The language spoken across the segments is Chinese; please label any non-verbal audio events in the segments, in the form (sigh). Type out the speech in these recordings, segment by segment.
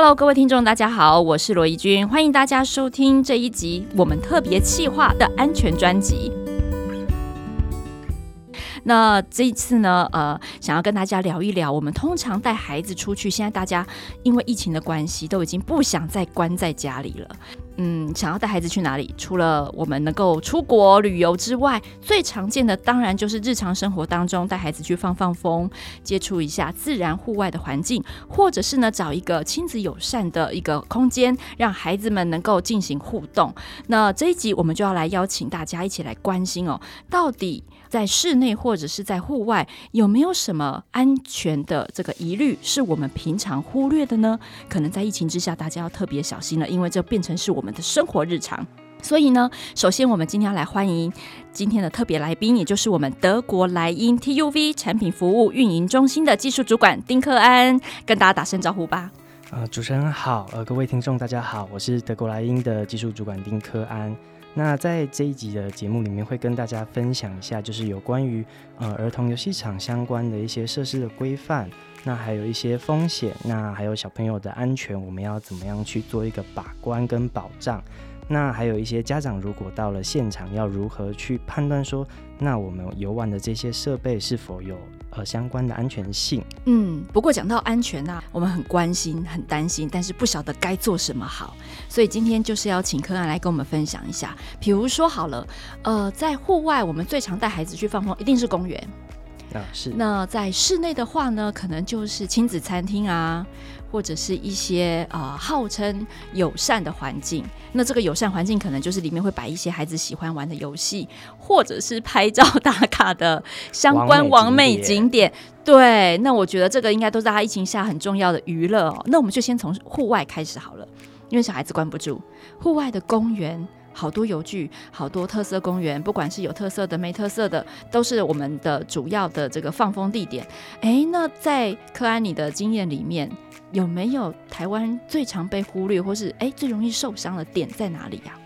Hello，各位听众，大家好，我是罗怡君，欢迎大家收听这一集我们特别企划的安全专辑。那这一次呢，呃，想要跟大家聊一聊，我们通常带孩子出去，现在大家因为疫情的关系，都已经不想再关在家里了。嗯，想要带孩子去哪里？除了我们能够出国旅游之外，最常见的当然就是日常生活当中带孩子去放放风，接触一下自然户外的环境，或者是呢找一个亲子友善的一个空间，让孩子们能够进行互动。那这一集我们就要来邀请大家一起来关心哦，到底。在室内或者是在户外，有没有什么安全的这个疑虑是我们平常忽略的呢？可能在疫情之下，大家要特别小心了，因为这变成是我们的生活日常。所以呢，首先我们今天要来欢迎今天的特别来宾，也就是我们德国莱茵 TUV 产品服务运营中心的技术主管丁克安，跟大家打声招呼吧。呃，主持人好，呃，各位听众大家好，我是德国莱茵的技术主管丁克安。那在这一集的节目里面，会跟大家分享一下，就是有关于呃儿童游戏场相关的一些设施的规范，那还有一些风险，那还有小朋友的安全，我们要怎么样去做一个把关跟保障？那还有一些家长如果到了现场，要如何去判断说，那我们游玩的这些设备是否有？和相关的安全性，嗯，不过讲到安全呢、啊，我们很关心、很担心，但是不晓得该做什么好，所以今天就是要请柯安来跟我们分享一下。比如说好了，呃，在户外我们最常带孩子去放风，一定是公园。啊，是。那在室内的话呢，可能就是亲子餐厅啊，或者是一些呃号称友善的环境。那这个友善环境可能就是里面会摆一些孩子喜欢玩的游戏，或者是拍照打卡的相关完美景点。对，那我觉得这个应该都是大家疫情下很重要的娱乐。那我们就先从户外开始好了，因为小孩子关不住，户外的公园。好多游具，好多特色公园，不管是有特色的、没特色的，都是我们的主要的这个放风地点。哎，那在柯安妮的经验里面，有没有台湾最常被忽略，或是哎最容易受伤的点在哪里呀？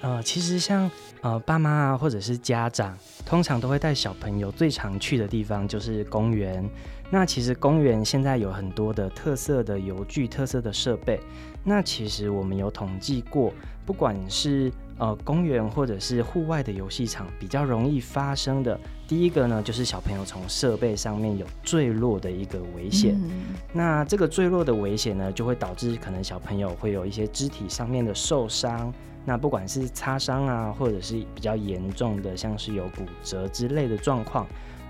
呃，其实像呃爸妈啊，或者是家长，通常都会带小朋友最常去的地方就是公园。那其实公园现在有很多的特色的游具、特色的设备。那其实我们有统计过。不管是呃公园或者是户外的游戏场，比较容易发生的第一个呢，就是小朋友从设备上面有坠落的一个危险。嗯。那这个坠落的危险呢，就会导致可能小朋友会有一些肢体上面的受伤。那不管是擦伤啊，或者是比较严重的，像是有骨折之类的状况，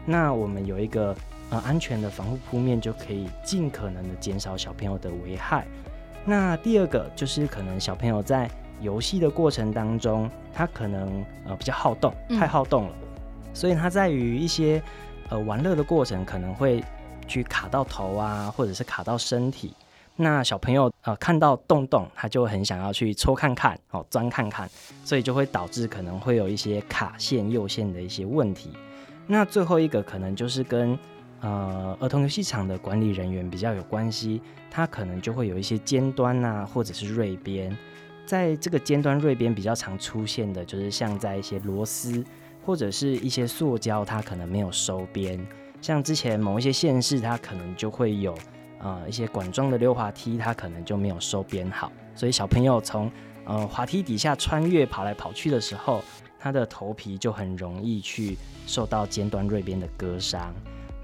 那我们有一个呃安全的防护铺面，就可以尽可能的减少小朋友的危害。那第二个就是可能小朋友在游戏的过程当中，他可能呃比较好动，太好动了，嗯、所以他在于一些呃玩乐的过程，可能会去卡到头啊，或者是卡到身体。那小朋友呃看到洞洞，他就很想要去戳看看，哦钻看看，所以就会导致可能会有一些卡线、右线的一些问题。那最后一个可能就是跟呃儿童游戏场的管理人员比较有关系，他可能就会有一些尖端啊，或者是锐边。在这个尖端锐边比较常出现的，就是像在一些螺丝或者是一些塑胶，它可能没有收边。像之前某一些县市，它可能就会有呃一些管状的溜滑梯，它可能就没有收边好，所以小朋友从呃滑梯底下穿越跑来跑去的时候，他的头皮就很容易去受到尖端锐边的割伤。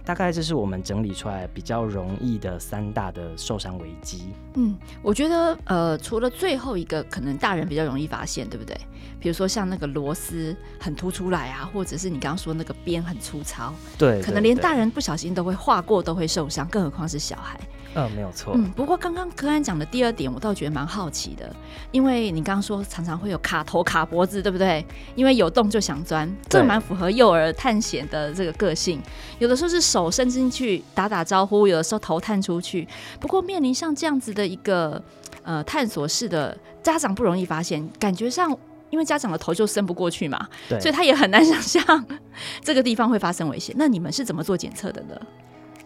大概这是我们整理出来比较容易的三大的受伤危机。嗯，我觉得呃，除了最后一个，可能大人比较容易发现，对不对？比如说像那个螺丝很凸出来啊，或者是你刚刚说那个边很粗糙，对，可能连大人不小心都会划过，都会受伤，更何况是小孩。嗯，没有错。嗯，不过刚刚柯安讲的第二点，我倒觉得蛮好奇的，因为你刚刚说常常会有卡头卡脖子，对不对？因为有洞就想钻，这蛮符合幼儿探险的这个个性。有的时候是手伸进去打打招呼，有的时候头探出去。不过面临像这样子的一个呃探索式的，家长不容易发现，感觉上因为家长的头就伸不过去嘛，对，所以他也很难想象这个地方会发生危险。那你们是怎么做检测的呢？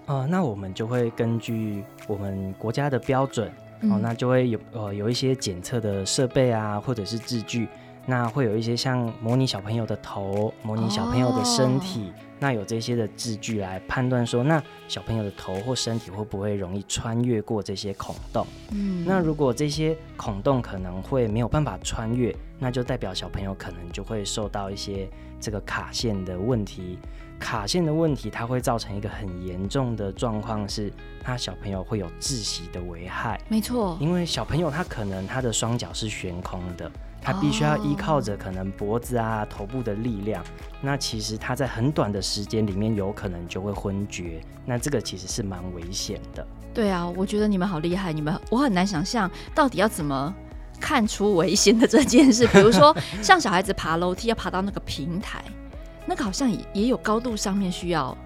呃，那我们就会根据我们国家的标准，哦、那就会有呃有一些检测的设备啊，或者是字具。那会有一些像模拟小朋友的头，模拟小朋友的身体，哦、那有这些的字据来判断说，那小朋友的头或身体会不会容易穿越过这些孔洞？嗯，那如果这些孔洞可能会没有办法穿越，那就代表小朋友可能就会受到一些这个卡线的问题。卡线的问题，它会造成一个很严重的状况，是他小朋友会有窒息的危害。没错，因为小朋友他可能他的双脚是悬空的。他必须要依靠着可能脖子啊、头部的力量，那其实他在很短的时间里面有可能就会昏厥，那这个其实是蛮危险的。对啊，我觉得你们好厉害，你们我很难想象到底要怎么看出危险的这件事。比如说像小孩子爬楼梯要爬到那个平台，那个好像也也有高度上面需要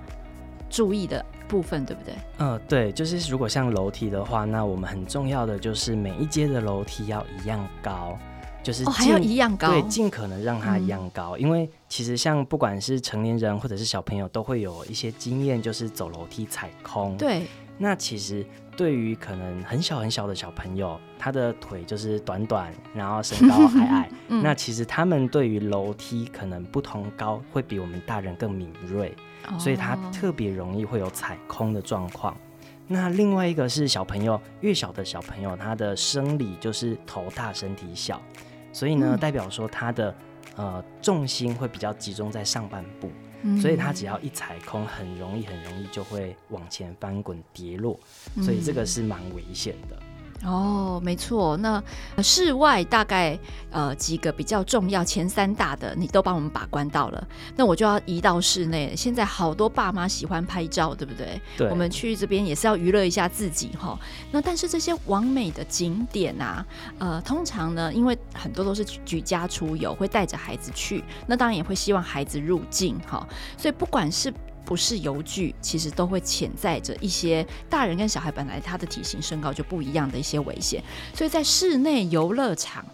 注意的部分，对不对？嗯、呃，对，就是如果像楼梯的话，那我们很重要的就是每一阶的楼梯要一样高。就是、哦、还要一样高，对，尽可能让它一样高，嗯、因为其实像不管是成年人或者是小朋友，都会有一些经验，就是走楼梯踩空。对，那其实对于可能很小很小的小朋友，他的腿就是短短，然后身高还矮，(laughs) 嗯、那其实他们对于楼梯可能不同高会比我们大人更敏锐，哦、所以他特别容易会有踩空的状况。那另外一个是小朋友，越小的小朋友，他的生理就是头大身体小。所以呢，嗯、代表说他的呃重心会比较集中在上半部，所以它只要一踩空，很容易很容易就会往前翻滚跌落，所以这个是蛮危险的。哦，没错。那室外大概呃几个比较重要前三大的，你都帮我们把关到了。那我就要移到室内。现在好多爸妈喜欢拍照，对不对？对。我们去这边也是要娱乐一下自己哈。那但是这些完美的景点啊，呃，通常呢，因为很多都是举家出游，会带着孩子去，那当然也会希望孩子入境哈。所以不管是不是油具，其实都会潜在着一些大人跟小孩本来他的体型身高就不一样的一些危险，所以在室内游乐场，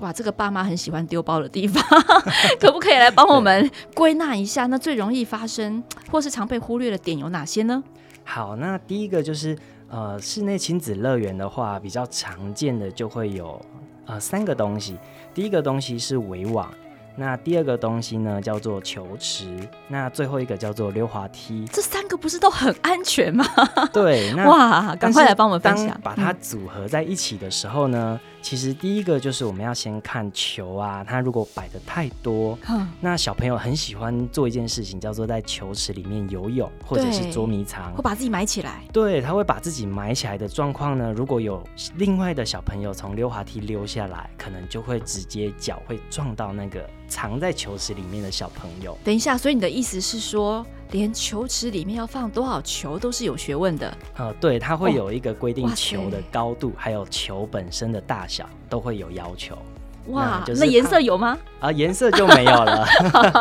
哇，这个爸妈很喜欢丢包的地方，(laughs) 可不可以来帮我们归纳一下？那最容易发生或是常被忽略的点有哪些呢？好，那第一个就是呃，室内亲子乐园的话，比较常见的就会有呃三个东西，第一个东西是围网。那第二个东西呢，叫做球池。那最后一个叫做溜滑梯。这三个不是都很安全吗？对，那 (laughs) 哇，赶快来帮我们分享。把它组合在一起的时候呢，嗯、其实第一个就是我们要先看球啊，它如果摆的太多，嗯、那小朋友很喜欢做一件事情，叫做在球池里面游泳或者是捉迷藏，会把自己埋起来。对，他会把自己埋起来的状况呢，如果有另外的小朋友从溜滑梯溜下来，可能就会直接脚会撞到那个。藏在球池里面的小朋友，等一下，所以你的意思是说，连球池里面要放多少球都是有学问的？呃，对，它会有一个规定球的高度，还有球本身的大小都会有要求。哇，那颜色有吗？啊，颜色就没有了。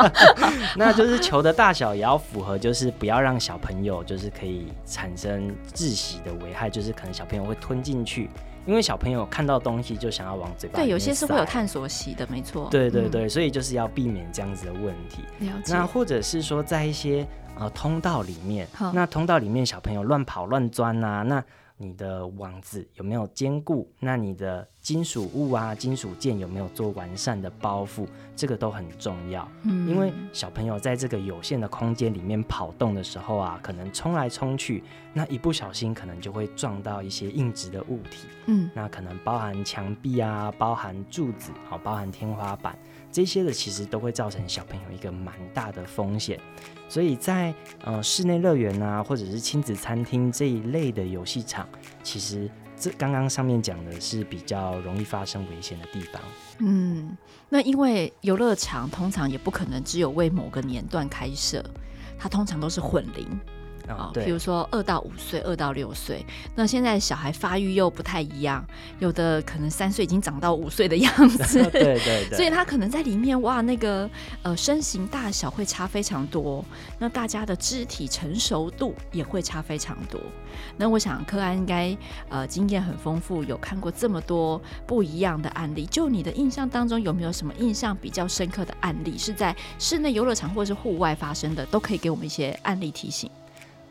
(laughs) 那就是球的大小也要符合，就是不要让小朋友就是可以产生窒息的危害，就是可能小朋友会吞进去。因为小朋友看到东西就想要往嘴巴。对，有些是会有探索型的，没错。对对对，嗯、所以就是要避免这样子的问题。那或者是说，在一些呃通道里面，那通道里面小朋友乱跑乱钻啊，那。你的网子有没有坚固？那你的金属物啊、金属件有没有做完善的包覆？这个都很重要。嗯，因为小朋友在这个有限的空间里面跑动的时候啊，可能冲来冲去，那一不小心可能就会撞到一些硬质的物体。嗯，那可能包含墙壁啊，包含柱子，好，包含天花板。这些的其实都会造成小朋友一个蛮大的风险，所以在呃室内乐园啊，或者是亲子餐厅这一类的游戏场，其实这刚刚上面讲的是比较容易发生危险的地方。嗯，那因为游乐场通常也不可能只有为某个年段开设，它通常都是混龄。啊，比如说二到五岁，二到六岁，那现在小孩发育又不太一样，有的可能三岁已经长到五岁的样 (laughs) 子，对对对，所以他可能在里面哇，那个呃身形大小会差非常多，那大家的肢体成熟度也会差非常多。那我想柯安应该呃经验很丰富，有看过这么多不一样的案例，就你的印象当中有没有什么印象比较深刻的案例是在室内游乐场或者是户外发生的，都可以给我们一些案例提醒。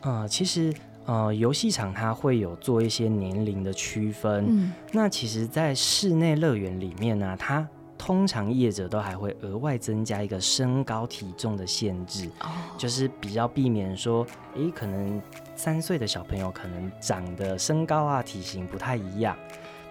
呃，其实呃，游戏场它会有做一些年龄的区分。嗯，那其实，在室内乐园里面呢，它通常业者都还会额外增加一个身高体重的限制，哦，就是比较避免说，诶，可能三岁的小朋友可能长的身高啊、体型不太一样。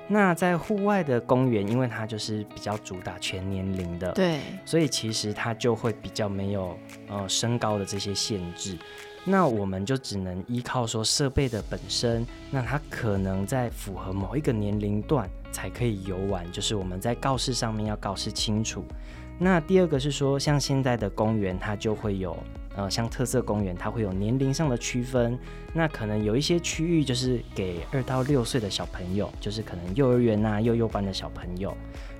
那在户外的公园，因为它就是比较主打全年龄的，对，所以其实它就会比较没有呃身高的这些限制。那我们就只能依靠说设备的本身，那它可能在符合某一个年龄段才可以游玩，就是我们在告示上面要告示清楚。那第二个是说，像现在的公园，它就会有。呃，像特色公园，它会有年龄上的区分。那可能有一些区域就是给二到六岁的小朋友，就是可能幼儿园啊、幼幼班的小朋友。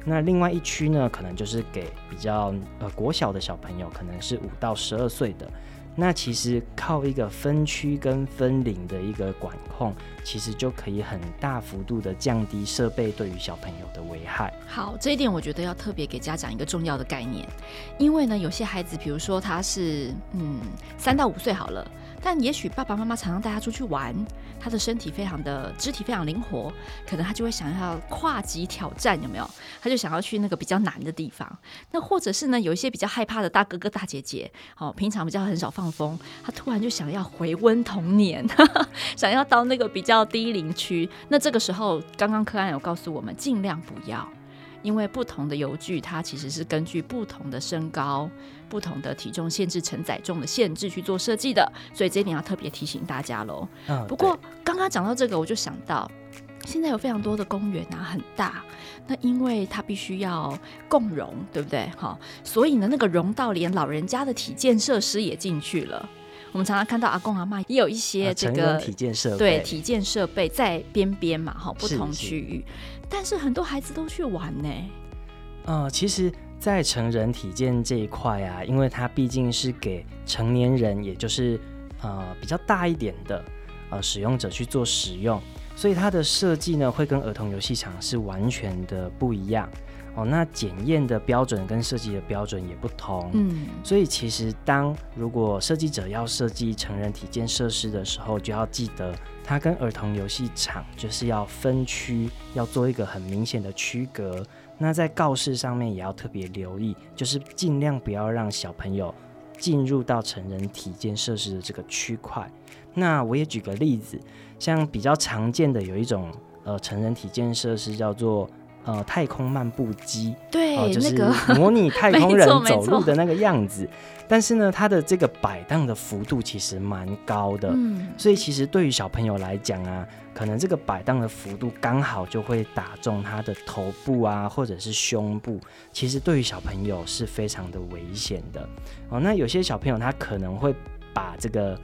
那另外一区呢，可能就是给比较呃国小的小朋友，可能是五到十二岁的。那其实靠一个分区跟分领的一个管控，其实就可以很大幅度的降低设备对于小朋友的危害。好，这一点我觉得要特别给家长一个重要的概念，因为呢，有些孩子，比如说他是嗯三到五岁好了。但也许爸爸妈妈常常带他出去玩，他的身体非常的肢体非常灵活，可能他就会想要跨级挑战，有没有？他就想要去那个比较难的地方。那或者是呢，有一些比较害怕的大哥哥大姐姐，哦，平常比较很少放风，他突然就想要回温童年，(laughs) 想要到那个比较低龄区。那这个时候，刚刚柯安有告诉我们，尽量不要。因为不同的油具，它其实是根据不同的身高、不同的体重限制、承载重的限制去做设计的，所以这一点要特别提醒大家喽。嗯，不过刚刚讲到这个，我就想到，现在有非常多的公园啊，很大，那因为它必须要共融，对不对？哈，所以呢，那个融到连老人家的体健设施也进去了。我们常常看到阿公阿妈也有一些这个体健设备，对体健设备在边边嘛，哈，不同区域，但是很多孩子都去玩呢。呃，其实，在成人体健这一块啊，因为它毕竟是给成年人，也就是呃比较大一点的呃使用者去做使用，所以它的设计呢，会跟儿童游戏场是完全的不一样。哦，那检验的标准跟设计的标准也不同，嗯，所以其实当如果设计者要设计成人体健设施的时候，就要记得它跟儿童游戏场就是要分区，要做一个很明显的区隔。那在告示上面也要特别留意，就是尽量不要让小朋友进入到成人体健设施的这个区块。那我也举个例子，像比较常见的有一种呃成人体健设施叫做。呃，太空漫步机，对，呃、就是模拟 (laughs) 太空人走路的那个样子。但是呢，它的这个摆荡的幅度其实蛮高的，嗯，所以其实对于小朋友来讲啊，可能这个摆荡的幅度刚好就会打中他的头部啊，或者是胸部。其实对于小朋友是非常的危险的哦。那有些小朋友他可能会把这个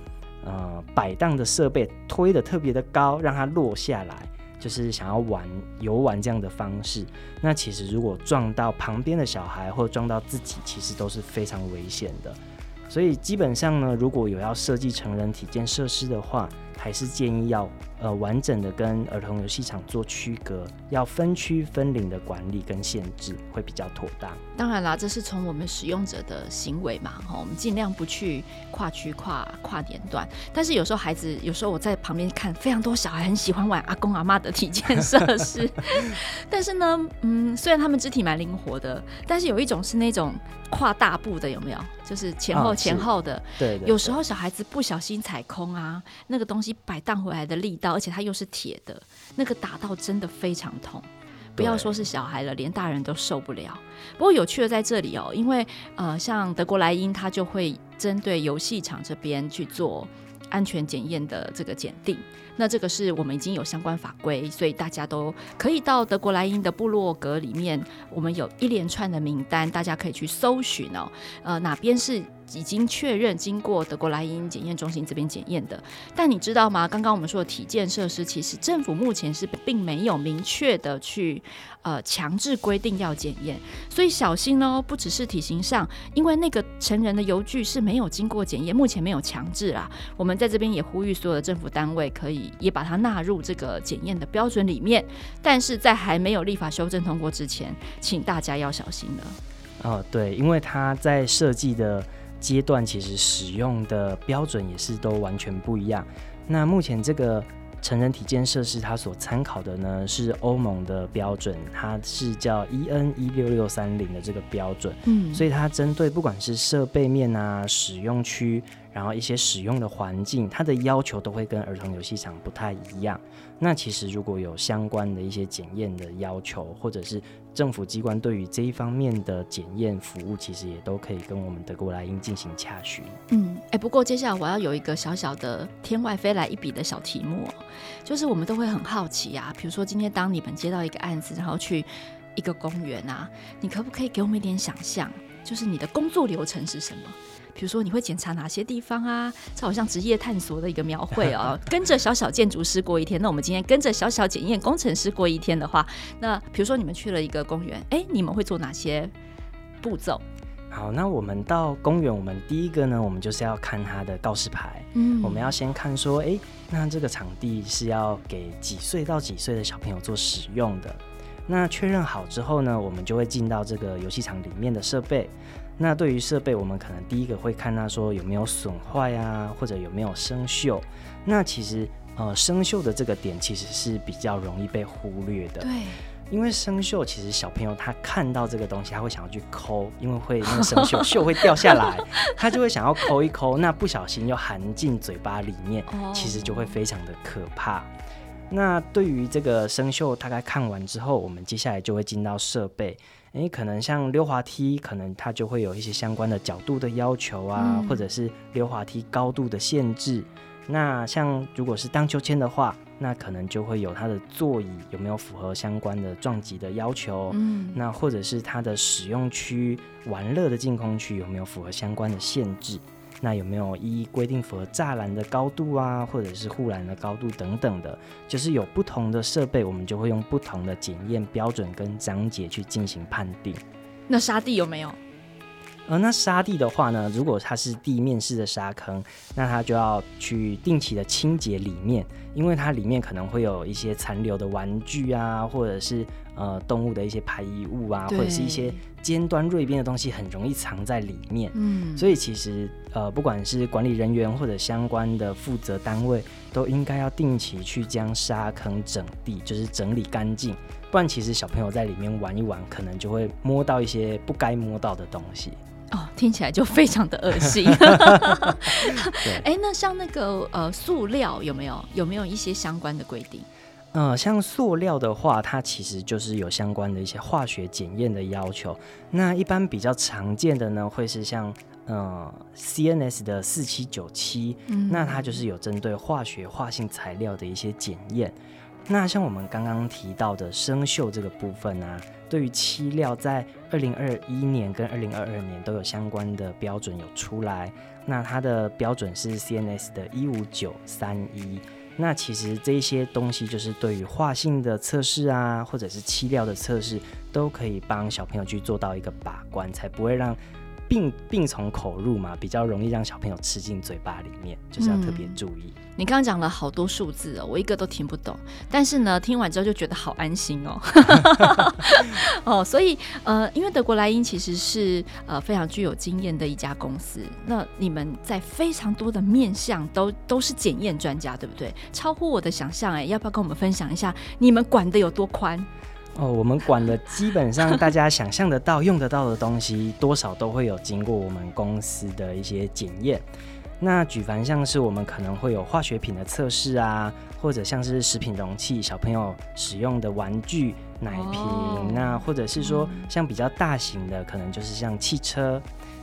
呃摆荡的设备推得特别的高，让它落下来。就是想要玩游玩这样的方式，那其实如果撞到旁边的小孩或撞到自己，其实都是非常危险的。所以基本上呢，如果有要设计成人体健设施的话，还是建议要呃完整的跟儿童游戏场做区隔，要分区分龄的管理跟限制会比较妥当。当然啦，这是从我们使用者的行为嘛，哈，我们尽量不去跨区跨跨年段。但是有时候孩子，有时候我在旁边看，非常多小孩很喜欢玩阿公阿妈的体健设施。(laughs) 但是呢，嗯，虽然他们肢体蛮灵活的，但是有一种是那种跨大步的，有没有？就是前后前后的。哦、对，对，对。有时候小孩子不小心踩空啊，那个东西。摆荡回来的力道，而且它又是铁的，那个打到真的非常痛。不要说是小孩了，连大人都受不了。不过有趣的在这里哦，因为呃，像德国莱茵，它就会针对游戏场这边去做安全检验的这个检定。那这个是我们已经有相关法规，所以大家都可以到德国莱茵的部落格里面，我们有一连串的名单，大家可以去搜寻哦。呃，哪边是？已经确认经过德国莱茵检验中心这边检验的，但你知道吗？刚刚我们说的体检设施，其实政府目前是并没有明确的去呃强制规定要检验，所以小心哦。不只是体型上，因为那个成人的游具是没有经过检验，目前没有强制啦。我们在这边也呼吁所有的政府单位可以也把它纳入这个检验的标准里面，但是在还没有立法修正通过之前，请大家要小心了。哦，对，因为它在设计的。阶段其实使用的标准也是都完全不一样。那目前这个成人体健设施它所参考的呢是欧盟的标准，它是叫 EN 一六六三零的这个标准。嗯，所以它针对不管是设备面啊、使用区，然后一些使用的环境，它的要求都会跟儿童游戏场不太一样。那其实如果有相关的一些检验的要求，或者是政府机关对于这一方面的检验服务，其实也都可以跟我们德国莱茵进行洽询。嗯，哎，不过接下来我要有一个小小的天外飞来一笔的小题目，就是我们都会很好奇啊，比如说今天当你们接到一个案子，然后去一个公园啊，你可不可以给我们一点想象，就是你的工作流程是什么？比如说你会检查哪些地方啊？这好像职业探索的一个描绘哦。(laughs) 跟着小小建筑师过一天，那我们今天跟着小小检验工程师过一天的话，那比如说你们去了一个公园，哎，你们会做哪些步骤？好，那我们到公园，我们第一个呢，我们就是要看它的告示牌。嗯，我们要先看说，哎，那这个场地是要给几岁到几岁的小朋友做使用的。那确认好之后呢，我们就会进到这个游戏场里面的设备。那对于设备，我们可能第一个会看它说有没有损坏啊，或者有没有生锈。那其实呃，生锈的这个点其实是比较容易被忽略的。对，因为生锈其实小朋友他看到这个东西，他会想要去抠，因为会那个生锈锈会掉下来，(laughs) 他就会想要抠一抠，那不小心又含进嘴巴里面，其实就会非常的可怕。那对于这个生锈，大概看完之后，我们接下来就会进到设备。诶，可能像溜滑梯，可能它就会有一些相关的角度的要求啊，嗯、或者是溜滑梯高度的限制。那像如果是荡秋千的话，那可能就会有它的座椅有没有符合相关的撞击的要求。嗯，那或者是它的使用区、玩乐的净空区有没有符合相关的限制。那有没有一一规定符合栅栏的高度啊，或者是护栏的高度等等的，就是有不同的设备，我们就会用不同的检验标准跟章节去进行判定。那沙地有没有？呃，那沙地的话呢，如果它是地面式的沙坑，那它就要去定期的清洁里面，因为它里面可能会有一些残留的玩具啊，或者是呃动物的一些排遗物啊，或者是一些尖端锐边的东西，很容易藏在里面。嗯，所以其实呃，不管是管理人员或者相关的负责单位，都应该要定期去将沙坑整地，就是整理干净，不然其实小朋友在里面玩一玩，可能就会摸到一些不该摸到的东西。哦，听起来就非常的恶心。(laughs) 哎，那像那个呃塑料有没有有没有一些相关的规定？呃，像塑料的话，它其实就是有相关的一些化学检验的要求。那一般比较常见的呢，会是像呃 CNS 的四七九七，那它就是有针对化学化性材料的一些检验。那像我们刚刚提到的生锈这个部分啊。对于漆料，在二零二一年跟二零二二年都有相关的标准有出来。那它的标准是 CNS 的一五九三一。那其实这些东西就是对于化性的测试啊，或者是漆料的测试，都可以帮小朋友去做到一个把关，才不会让。病病从口入嘛，比较容易让小朋友吃进嘴巴里面，就是要特别注意。嗯、你刚刚讲了好多数字哦，我一个都听不懂。但是呢，听完之后就觉得好安心哦。(laughs) 哦，所以呃，因为德国莱茵其实是呃非常具有经验的一家公司，那你们在非常多的面向都都是检验专家，对不对？超乎我的想象哎，要不要跟我们分享一下你们管的有多宽？哦，我们管的基本上大家想象得到、用得到的东西，多少都会有经过我们公司的一些检验。那举凡像是我们可能会有化学品的测试啊，或者像是食品容器、小朋友使用的玩具、奶瓶，哦、那或者是说像比较大型的，可能就是像汽车。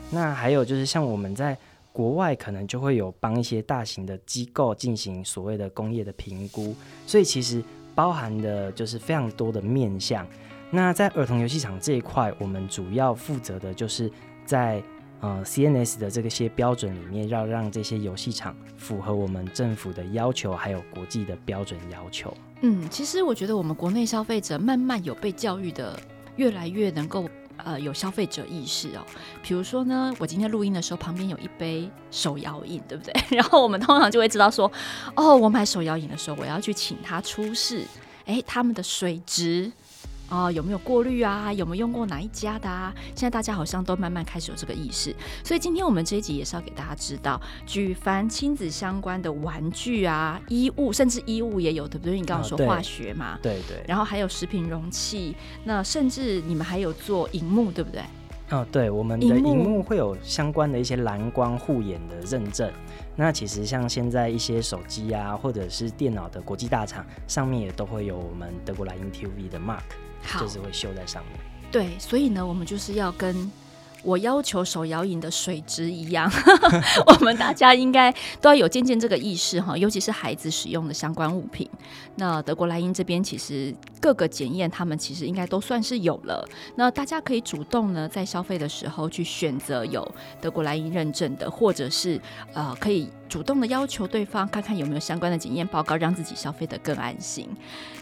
那还有就是像我们在国外可能就会有帮一些大型的机构进行所谓的工业的评估，所以其实。包含的就是非常多的面向。那在儿童游戏场这一块，我们主要负责的就是在呃 CNS 的这个些标准里面，要让这些游戏场符合我们政府的要求，还有国际的标准要求。嗯，其实我觉得我们国内消费者慢慢有被教育的，越来越能够。呃，有消费者意识哦。比如说呢，我今天录音的时候，旁边有一杯手摇饮，对不对？(laughs) 然后我们通常就会知道说，哦，我买手摇饮的时候，我要去请他出示，哎，他们的水质哦，有没有过滤啊？有没有用过哪一家的啊？现在大家好像都慢慢开始有这个意识，所以今天我们这一集也是要给大家知道，举凡亲子相关的玩具啊、衣物，甚至衣物也有，对不对？你刚刚说化学嘛，对对。然后还有食品容器，那甚至你们还有做荧幕，对不对？哦，对，我们的荧幕会有相关的一些蓝光护眼的认证。那其实像现在一些手机啊，或者是电脑的国际大厂，上面也都会有我们德国莱茵 TV 的 mark，就是会绣在上面。对，所以呢，我们就是要跟。我要求手摇饮的水质一样，(laughs) 我们大家应该都要有渐渐这个意识哈，尤其是孩子使用的相关物品。那德国莱茵这边其实各个检验，他们其实应该都算是有了。那大家可以主动呢，在消费的时候去选择有德国莱茵认证的，或者是呃，可以主动的要求对方看看有没有相关的检验报告，让自己消费得更安心。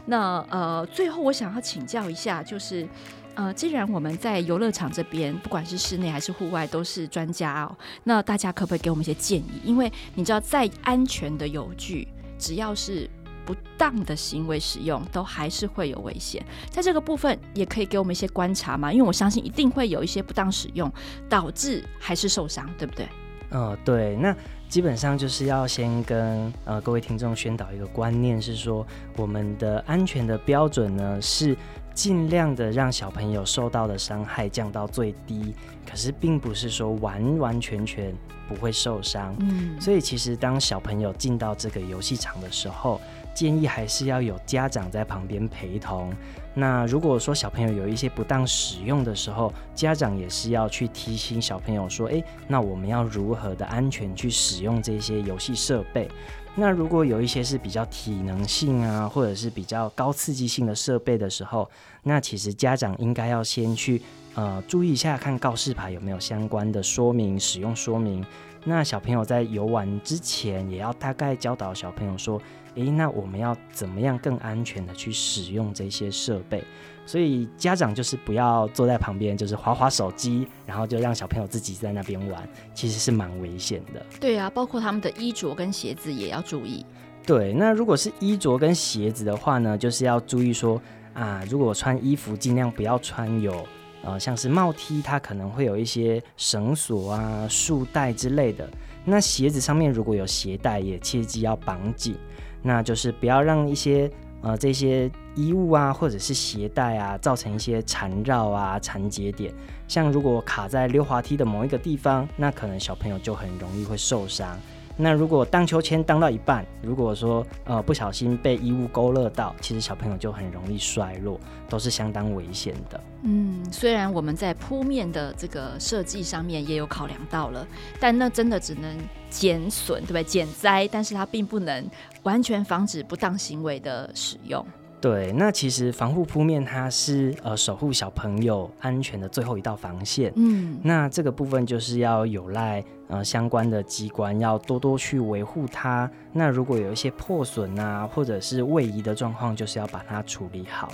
那呃，最后我想要请教一下，就是。呃，既然我们在游乐场这边，不管是室内还是户外，都是专家哦。那大家可不可以给我们一些建议？因为你知道，再安全的游具，只要是不当的行为使用，都还是会有危险。在这个部分，也可以给我们一些观察嘛？因为我相信一定会有一些不当使用，导致还是受伤，对不对？嗯、对。那基本上就是要先跟呃各位听众宣导一个观念，是说我们的安全的标准呢是。尽量的让小朋友受到的伤害降到最低，可是并不是说完完全全不会受伤。嗯，所以其实当小朋友进到这个游戏场的时候，建议还是要有家长在旁边陪同。那如果说小朋友有一些不当使用的时候，家长也是要去提醒小朋友说：“诶，那我们要如何的安全去使用这些游戏设备？”那如果有一些是比较体能性啊，或者是比较高刺激性的设备的时候，那其实家长应该要先去呃注意一下，看告示牌有没有相关的说明、使用说明。那小朋友在游玩之前，也要大概教导小朋友说：诶，那我们要怎么样更安全的去使用这些设备？所以家长就是不要坐在旁边，就是滑滑手机，然后就让小朋友自己在那边玩，其实是蛮危险的。对啊，包括他们的衣着跟鞋子也要注意。对，那如果是衣着跟鞋子的话呢，就是要注意说啊，如果穿衣服尽量不要穿有呃像是帽梯它可能会有一些绳索啊、束带之类的。那鞋子上面如果有鞋带，也切记要绑紧，那就是不要让一些。呃，这些衣物啊，或者是鞋带啊，造成一些缠绕啊、缠结点。像如果卡在溜滑梯的某一个地方，那可能小朋友就很容易会受伤。那如果荡秋千荡到一半，如果说呃不小心被衣物勾勒到，其实小朋友就很容易摔落，都是相当危险的。嗯，虽然我们在铺面的这个设计上面也有考量到了，但那真的只能减损，对不对？减灾，但是它并不能完全防止不当行为的使用。对，那其实防护铺面它是呃守护小朋友安全的最后一道防线。嗯，那这个部分就是要有赖呃相关的机关要多多去维护它。那如果有一些破损啊，或者是位移的状况，就是要把它处理好。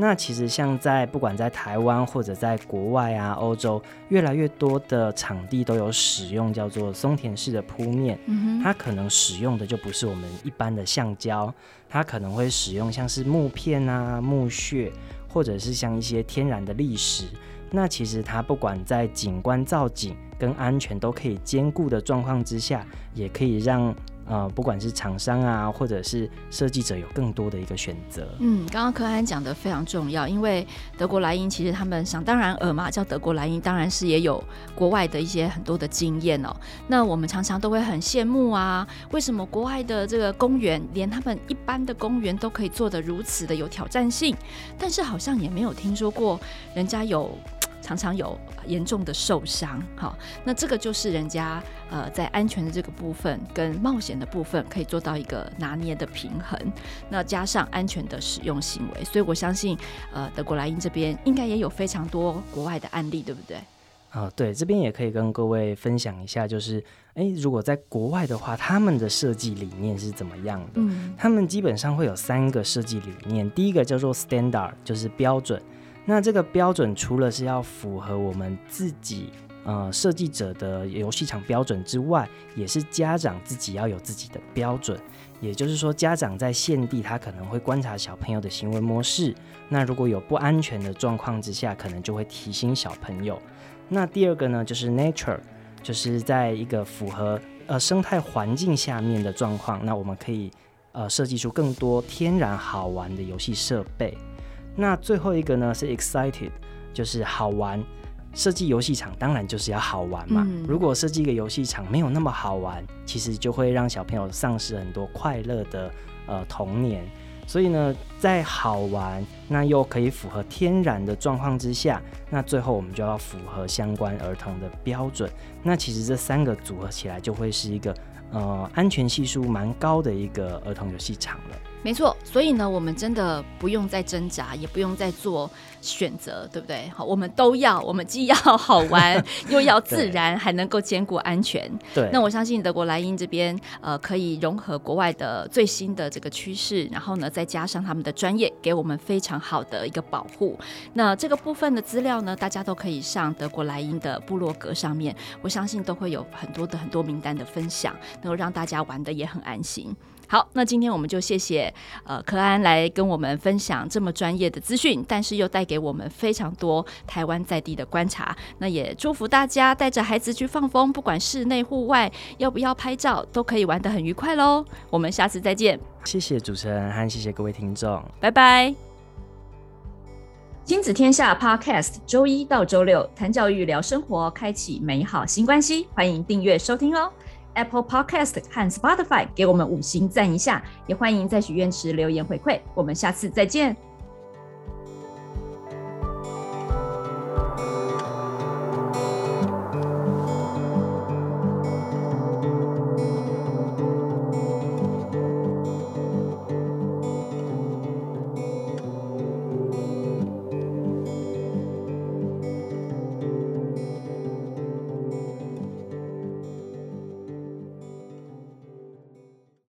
那其实像在不管在台湾或者在国外啊，欧洲越来越多的场地都有使用叫做松田式的铺面，嗯，它可能使用的就不是我们一般的橡胶，它可能会使用像是木片啊、木屑，或者是像一些天然的砾石。那其实它不管在景观造景跟安全都可以兼顾的状况之下，也可以让。呃，不管是厂商啊，或者是设计者，有更多的一个选择。嗯，刚刚柯安讲的非常重要，因为德国莱茵其实他们想当然尔嘛，叫德国莱茵，当然是也有国外的一些很多的经验哦。那我们常常都会很羡慕啊，为什么国外的这个公园，连他们一般的公园都可以做得如此的有挑战性，但是好像也没有听说过人家有。常常有严重的受伤，好，那这个就是人家呃在安全的这个部分跟冒险的部分可以做到一个拿捏的平衡，那加上安全的使用行为，所以我相信呃德国莱茵这边应该也有非常多国外的案例，对不对？啊、呃，对，这边也可以跟各位分享一下，就是诶，如果在国外的话，他们的设计理念是怎么样的？嗯，他们基本上会有三个设计理念，第一个叫做 standard，就是标准。那这个标准除了是要符合我们自己呃设计者的游戏场标准之外，也是家长自己要有自己的标准。也就是说，家长在现地他可能会观察小朋友的行为模式，那如果有不安全的状况之下，可能就会提醒小朋友。那第二个呢，就是 nature，就是在一个符合呃生态环境下面的状况，那我们可以呃设计出更多天然好玩的游戏设备。那最后一个呢是 excited，就是好玩。设计游戏场当然就是要好玩嘛。嗯、如果设计一个游戏场没有那么好玩，其实就会让小朋友丧失很多快乐的呃童年。所以呢，在好玩那又可以符合天然的状况之下，那最后我们就要符合相关儿童的标准。那其实这三个组合起来，就会是一个呃安全系数蛮高的一个儿童游戏场了。没错，所以呢，我们真的不用再挣扎，也不用再做选择，对不对？好，我们都要，我们既要好玩，(laughs) 又要自然，还能够兼顾安全。对，那我相信德国莱茵这边，呃，可以融合国外的最新的这个趋势，然后呢，再加上他们的专业，给我们非常好的一个保护。那这个部分的资料呢，大家都可以上德国莱茵的部落格上面，我相信都会有很多的很多名单的分享，能够让大家玩的也很安心。好，那今天我们就谢谢呃柯安来跟我们分享这么专业的资讯，但是又带给我们非常多台湾在地的观察。那也祝福大家带着孩子去放风，不管室内户外，要不要拍照，都可以玩得很愉快喽。我们下次再见。谢谢主持人和谢谢各位听众，拜拜。亲子天下 Podcast，周一到周六谈教育、聊生活，开启美好新关系。欢迎订阅收听哦。Apple Podcast 和 Spotify 给我们五星赞一下，也欢迎在许愿池留言回馈。我们下次再见。